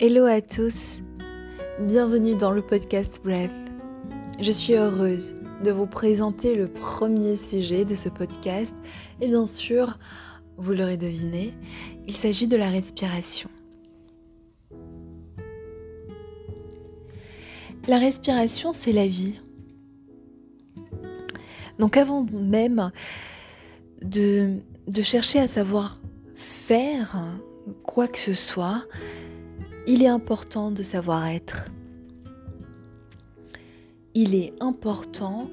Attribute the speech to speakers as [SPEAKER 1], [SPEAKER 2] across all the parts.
[SPEAKER 1] Hello à tous, bienvenue dans le podcast Breath. Je suis heureuse de vous présenter le premier sujet de ce podcast et bien sûr, vous l'aurez deviné, il s'agit de la respiration. La respiration, c'est la vie. Donc avant même de, chercher à savoir faire quoi que ce soit, il est important de savoir être. Il est important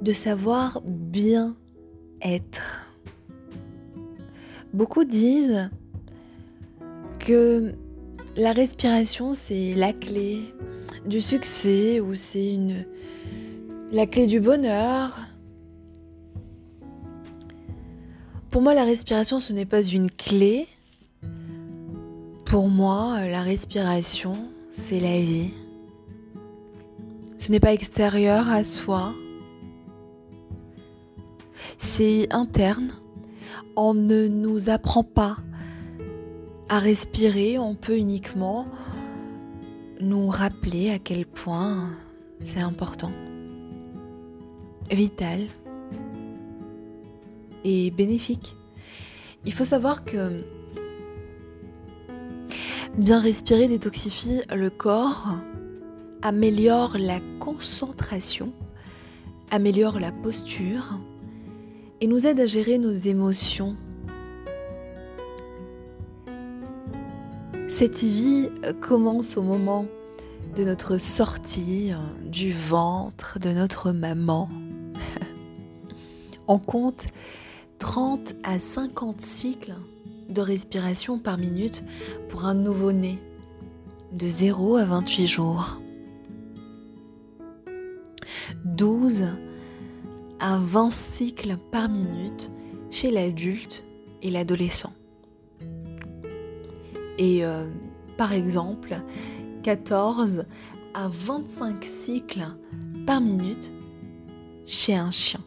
[SPEAKER 1] de savoir bien être. Beaucoup disent que la respiration, c'est la clé du succès ou c'est la clé du bonheur. Pour moi, la respiration, ce n'est pas une clé, pour moi, la respiration, c'est la vie. Ce n'est pas extérieur à soi. C'est interne. On ne nous apprend pas à respirer, on peut uniquement nous rappeler à quel point c'est important, vital et bénéfique. Il faut savoir que Bien respirer détoxifie le corps, améliore la concentration, améliore la posture et nous aide à gérer nos émotions. Cette vie commence au moment de notre sortie du ventre de notre maman. On compte 30 à 50 cycles de respiration par minute pour un nouveau-né de 0 à 28 jours. 12 à 20 cycles par minute chez l'adulte et l'adolescent. Et euh, par exemple, 14 à 25 cycles par minute chez un chien.